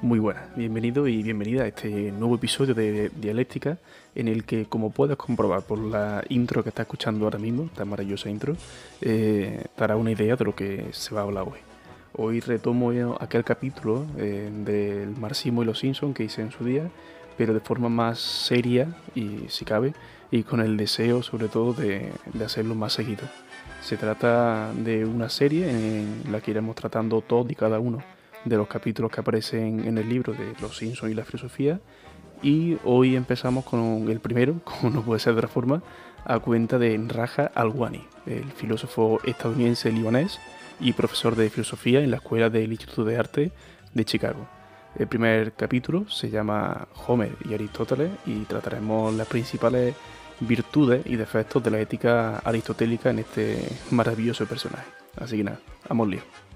Muy buenas, bienvenido y bienvenida a este nuevo episodio de Dialéctica en el que, como puedes comprobar por la intro que estás escuchando ahora mismo, esta maravillosa intro, eh, dará una idea de lo que se va a hablar hoy. Hoy retomo aquel capítulo eh, del marxismo y los Simpsons que hice en su día, pero de forma más seria y, si cabe, y con el deseo sobre todo de, de hacerlo más seguido. Se trata de una serie en la que iremos tratando todos y cada uno de los capítulos que aparecen en el libro de Los Simpsons y la filosofía. Y hoy empezamos con el primero, como no puede ser de otra forma, a cuenta de Raja Alwani, el filósofo estadounidense libanés y profesor de filosofía en la Escuela del Instituto de Arte de Chicago. El primer capítulo se llama Homer y Aristóteles y trataremos las principales virtudes y defectos de la ética aristotélica en este maravilloso personaje. Así que nada, vamos lío.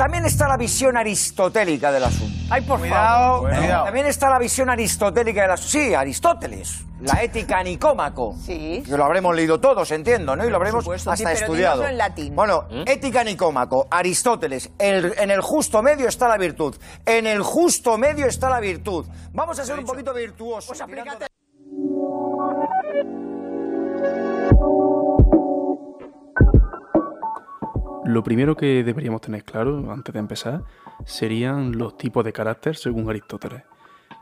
También está la visión aristotélica del asunto. Ay, por Cuidado, favor. cuidado. También está la visión aristotélica del asunto. Sí, Aristóteles. La ética nicómaco. Sí. Que lo habremos leído todos, entiendo, ¿no? Y lo habremos supuesto. hasta Sí, pero estudiado. en latín. Bueno, ética nicómaco, Aristóteles. El- en el justo medio está la virtud. En el justo medio está la virtud. Vamos a ser un poquito virtuosos. Pues Lo primero que deberíamos tener claro antes de empezar serían los tipos de carácter según Aristóteles.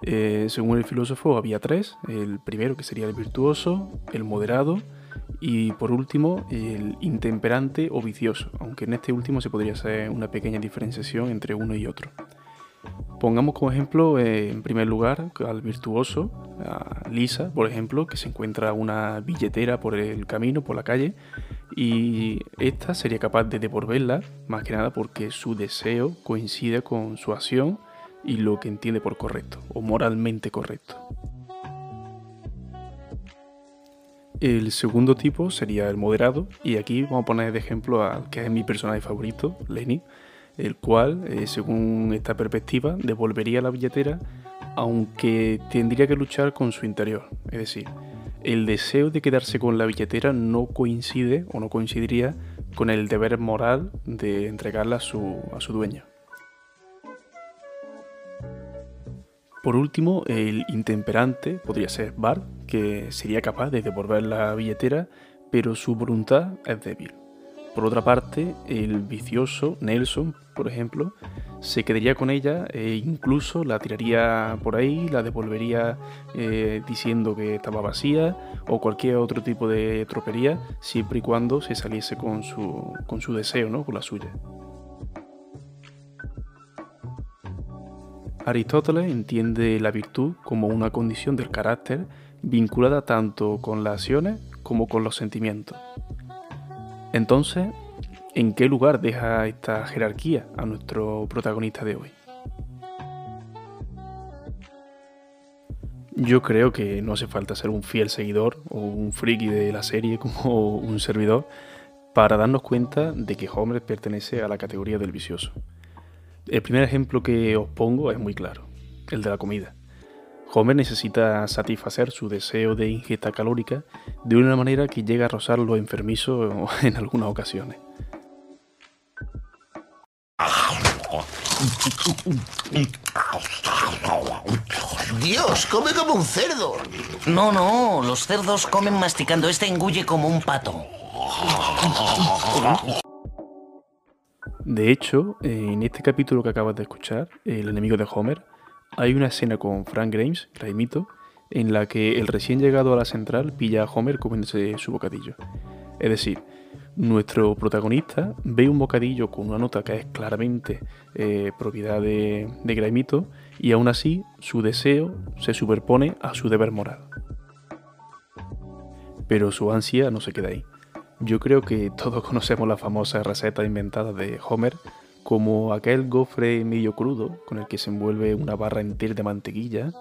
Eh, según el filósofo había tres, el primero que sería el virtuoso, el moderado y por último el intemperante o vicioso, aunque en este último se podría hacer una pequeña diferenciación entre uno y otro. Pongamos como ejemplo, eh, en primer lugar, al virtuoso, a Lisa, por ejemplo, que se encuentra una billetera por el camino, por la calle, y esta sería capaz de devolverla, más que nada porque su deseo coincide con su acción y lo que entiende por correcto, o moralmente correcto. El segundo tipo sería el moderado, y aquí vamos a poner de ejemplo al que es mi personaje favorito, Lenny, el cual, eh, según esta perspectiva, devolvería la billetera, aunque tendría que luchar con su interior. Es decir, el deseo de quedarse con la billetera no coincide o no coincidiría con el deber moral de entregarla a su, a su dueño. Por último, el intemperante podría ser Bart, que sería capaz de devolver la billetera, pero su voluntad es débil. Por otra parte, el vicioso Nelson, por ejemplo, se quedaría con ella e incluso la tiraría por ahí, la devolvería eh, diciendo que estaba vacía o cualquier otro tipo de tropería, siempre y cuando se saliese con su, con su deseo, ¿no? con la suya. Aristóteles entiende la virtud como una condición del carácter vinculada tanto con las acciones como con los sentimientos. Entonces, ¿en qué lugar deja esta jerarquía a nuestro protagonista de hoy? Yo creo que no hace falta ser un fiel seguidor o un friki de la serie como un servidor para darnos cuenta de que Homer pertenece a la categoría del vicioso. El primer ejemplo que os pongo es muy claro, el de la comida. Homer necesita satisfacer su deseo de ingesta calórica de una manera que llega a rozar lo enfermizo en algunas ocasiones. Dios, come como un cerdo. No, no, los cerdos comen masticando. Este engulle como un pato. De hecho, en este capítulo que acabas de escuchar, El enemigo de Homer, hay una escena con Frank Grimes, Raimito, en la que el recién llegado a la central pilla a Homer comiéndose su bocadillo. Es decir, nuestro protagonista ve un bocadillo con una nota que es claramente eh, propiedad de, de Graimito y aún así su deseo se superpone a su deber moral. Pero su ansia no se queda ahí. Yo creo que todos conocemos la famosa receta inventada de Homer como aquel gofre medio crudo con el que se envuelve una barra entera de mantequilla,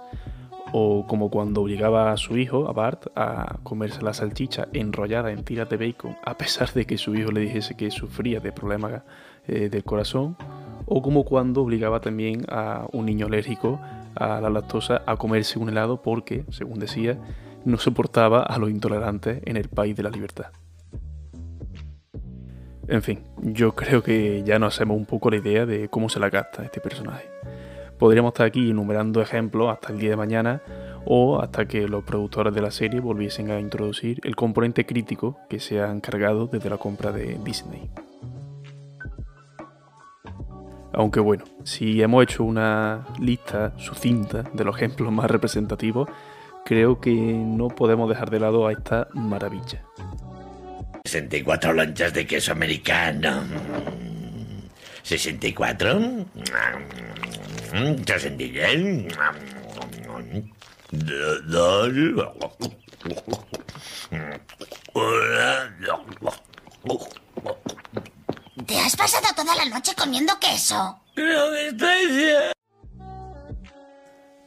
o como cuando obligaba a su hijo, a Bart, a comerse la salchicha enrollada en tiras de bacon, a pesar de que su hijo le dijese que sufría de problemas eh, del corazón, o como cuando obligaba también a un niño alérgico a la lactosa a comerse un helado porque, según decía, no soportaba a los intolerantes en el país de la libertad. En fin, yo creo que ya nos hacemos un poco la idea de cómo se la gasta este personaje. Podríamos estar aquí enumerando ejemplos hasta el día de mañana o hasta que los productores de la serie volviesen a introducir el componente crítico que se ha encargado desde la compra de Disney. Aunque bueno, si hemos hecho una lista sucinta de los ejemplos más representativos, creo que no podemos dejar de lado a esta maravilla. 64 lonchas de queso americano. 64. 63. Dos. ¿Te has pasado toda la noche comiendo queso?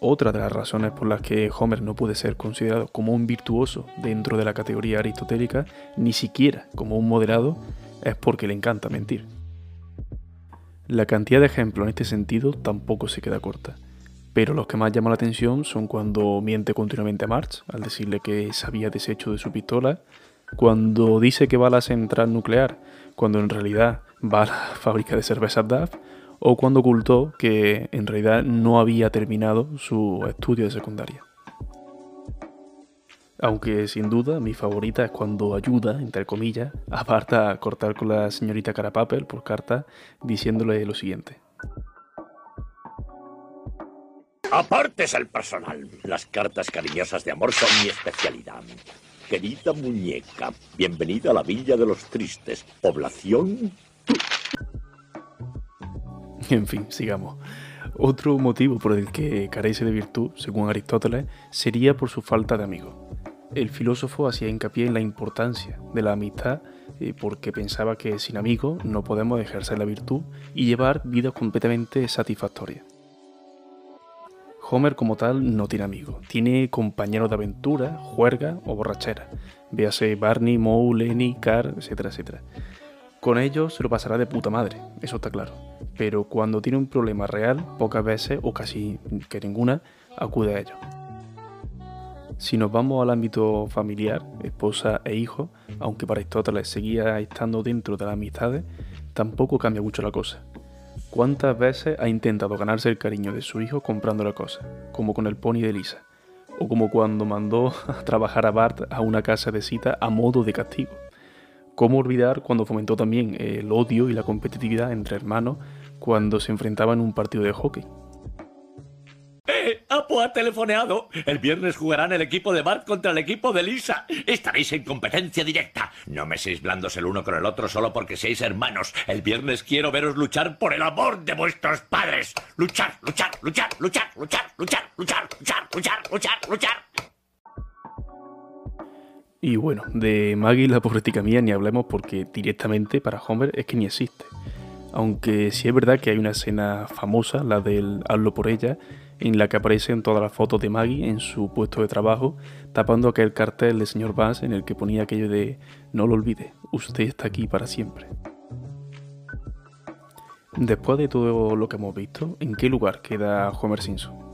Otra de las razones por las que Homer no puede ser considerado como un virtuoso dentro de la categoría aristotélica, ni siquiera como un moderado, es porque le encanta mentir. La cantidad de ejemplos en este sentido tampoco se queda corta, pero los que más llaman la atención son cuando miente continuamente a March al decirle que se había deshecho de su pistola, cuando dice que va a la central nuclear, cuando en realidad va a la fábrica de cervezas DAF, o cuando ocultó que en realidad no había terminado su estudio de secundaria. Aunque sin duda mi favorita es cuando ayuda, entre comillas, a Bart a cortar con la señorita Carapapel por carta diciéndole lo siguiente. Apartes el personal. Las cartas cariñosas de amor son mi especialidad. Querida muñeca, bienvenida a la Villa de los Tristes. Población. En fin, sigamos. Otro motivo por el que carece de virtud, según Aristóteles, sería por su falta de amigos. El filósofo hacía hincapié en la importancia de la amistad eh, porque pensaba que sin amigos no podemos ejercer la virtud y llevar vidas completamente satisfactorias. Homer como tal no tiene amigos, tiene compañeros de aventura, juerga o borrachera. Véase Barney, Moe, Lenny, Carr, etcétera, etcétera. Con ellos se lo pasará de puta madre, eso está claro. Pero cuando tiene un problema real, pocas veces, o casi que ninguna, acude a ellos. Si nos vamos al ámbito familiar, esposa e hijo, aunque para Aristóteles seguía estando dentro de las amistades, tampoco cambia mucho la cosa. ¿Cuántas veces ha intentado ganarse el cariño de su hijo comprándole cosas, como con el pony de Lisa? O como cuando mandó a trabajar a Bart a una casa de cita a modo de castigo. ¿Cómo olvidar cuando fomentó también el odio y la competitividad entre hermanos cuando se enfrentaban en un partido de hockey? ¡Eh! Apo ha telefoneado. El viernes jugarán el equipo de Bart contra el equipo de Lisa. Estaréis en competencia directa. No me seáis blandos el uno con el otro solo porque seáis hermanos. El viernes quiero veros luchar por el amor de vuestros padres. Luchar, luchar, luchar, luchar, luchar, luchar, luchar, luchar, luchar, luchar, luchar. Y bueno, de Maggie la pobretica mía ni hablemos porque directamente para Homer es que ni existe. Aunque sí es verdad que hay una escena famosa, la del Hazlo por ella, en la que aparecen todas las fotos de Maggie en su puesto de trabajo, tapando aquel cartel del señor Bass en el que ponía aquello de No lo olvide, usted está aquí para siempre. Después de todo lo que hemos visto, ¿en qué lugar queda Homer Simpson?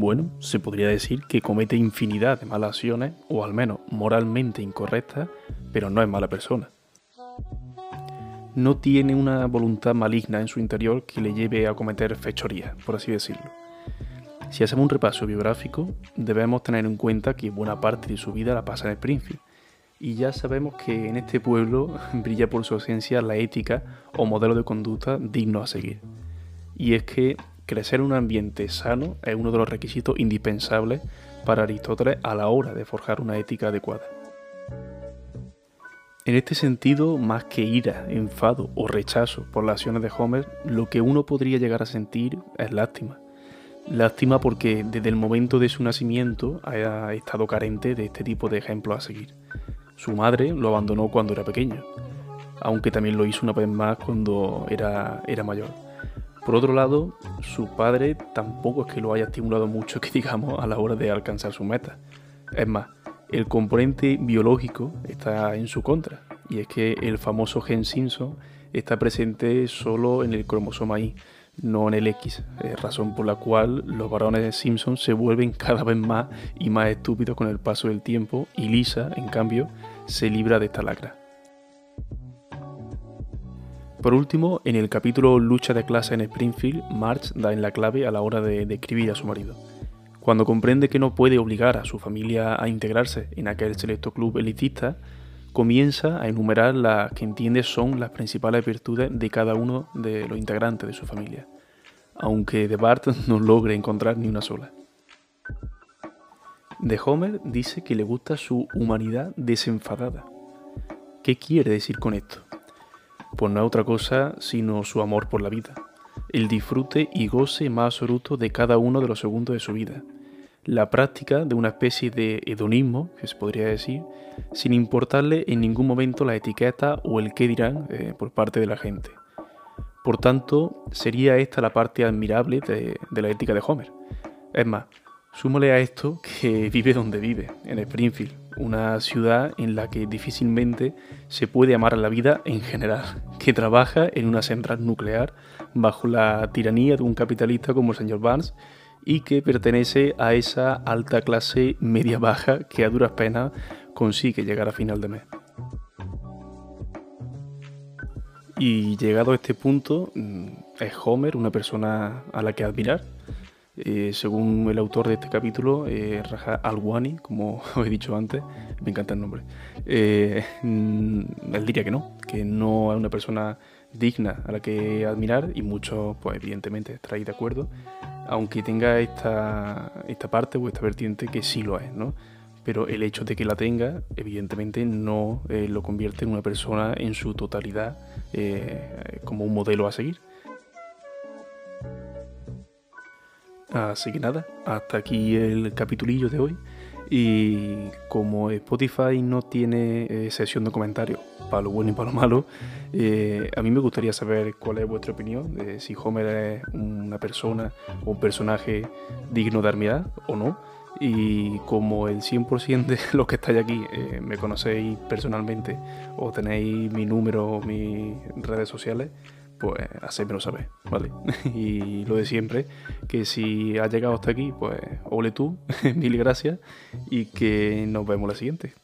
Bueno, se podría decir que comete infinidad de malas acciones, o al menos moralmente incorrectas, pero no es mala persona. No tiene una voluntad maligna en su interior que le lleve a cometer fechorías, por así decirlo. Si hacemos un repaso biográfico, debemos tener en cuenta que buena parte de su vida la pasa en Springfield. Y ya sabemos que en este pueblo brilla por su ausencia la ética o modelo de conducta digno a seguir. Y es que crecer en un ambiente sano es uno de los requisitos indispensables para Aristóteles a la hora de forjar una ética adecuada. En este sentido, más que ira, enfado o rechazo por las acciones de Homer, lo que uno podría llegar a sentir es lástima Lástima porque desde el momento de su nacimiento ha estado carente de este tipo de ejemplos a seguir. Su madre lo abandonó cuando era pequeño, aunque también lo hizo una vez más cuando era, era mayor. Por otro lado, su padre tampoco es que lo haya estimulado mucho, que digamos, a la hora de alcanzar su meta. Es más, el componente biológico está en su contra, y es que el famoso gen Simpson está presente solo en el cromosoma Y, no en el X, razón por la cual los varones Simpson se vuelven cada vez más y más estúpidos con el paso del tiempo y Lisa, en cambio, se libra de esta lacra. Por último, en el capítulo Lucha de clase en Springfield, Marge da en la clave a la hora de describir a su marido. Cuando comprende que no puede obligar a su familia a integrarse en aquel selecto club elitista, comienza a enumerar las que entiende son las principales virtudes de cada uno de los integrantes de su familia, aunque de Bart no logre encontrar ni una sola. De Homer dice que le gusta su humanidad desenfadada. ¿Qué quiere decir con esto? Pues no es otra cosa sino su amor por la vida, el disfrute y goce más absoluto de cada uno de los segundos de su vida, la práctica de una especie de hedonismo, que se podría decir, sin importarle en ningún momento la etiqueta o el qué dirán eh, por parte de la gente. Por tanto, sería esta la parte admirable de, de la ética de Homer. Es más, súmale a esto que vive donde vive, en Springfield, una ciudad en la que difícilmente se puede amar la vida en general, que trabaja en una central nuclear bajo la tiranía de un capitalista como el señor Barnes y que pertenece a esa alta clase media baja que a duras penas consigue llegar a final de mes. Y llegado a este punto, mm, es Homer una persona a la que admirar, eh, según el autor de este capítulo, eh, Raja Alwani, como os he dicho antes, me encanta el nombre, eh, él diría que no, que no es una persona digna a la que admirar y muchos, pues evidentemente, estaréis de acuerdo, aunque tenga esta, esta parte o esta vertiente que sí lo es, ¿no? Pero el hecho de que la tenga, evidentemente, no lo convierte en una persona en su totalidad como un modelo a seguir. Así que nada, hasta aquí el capitulillo de hoy. Y como Spotify no tiene eh, sesión de comentarios para lo bueno y para lo malo, eh, a mí me gustaría saber cuál es vuestra opinión de si Homer es una persona o un personaje digno de admirar o no. Y como el 100% de los que estáis aquí eh, me conocéis personalmente o tenéis mi número o mis redes sociales, pues hacérmelo saber, ¿vale? y lo de siempre, que si has llegado hasta aquí, pues ole tú, mil gracias y que nos vemos la siguiente.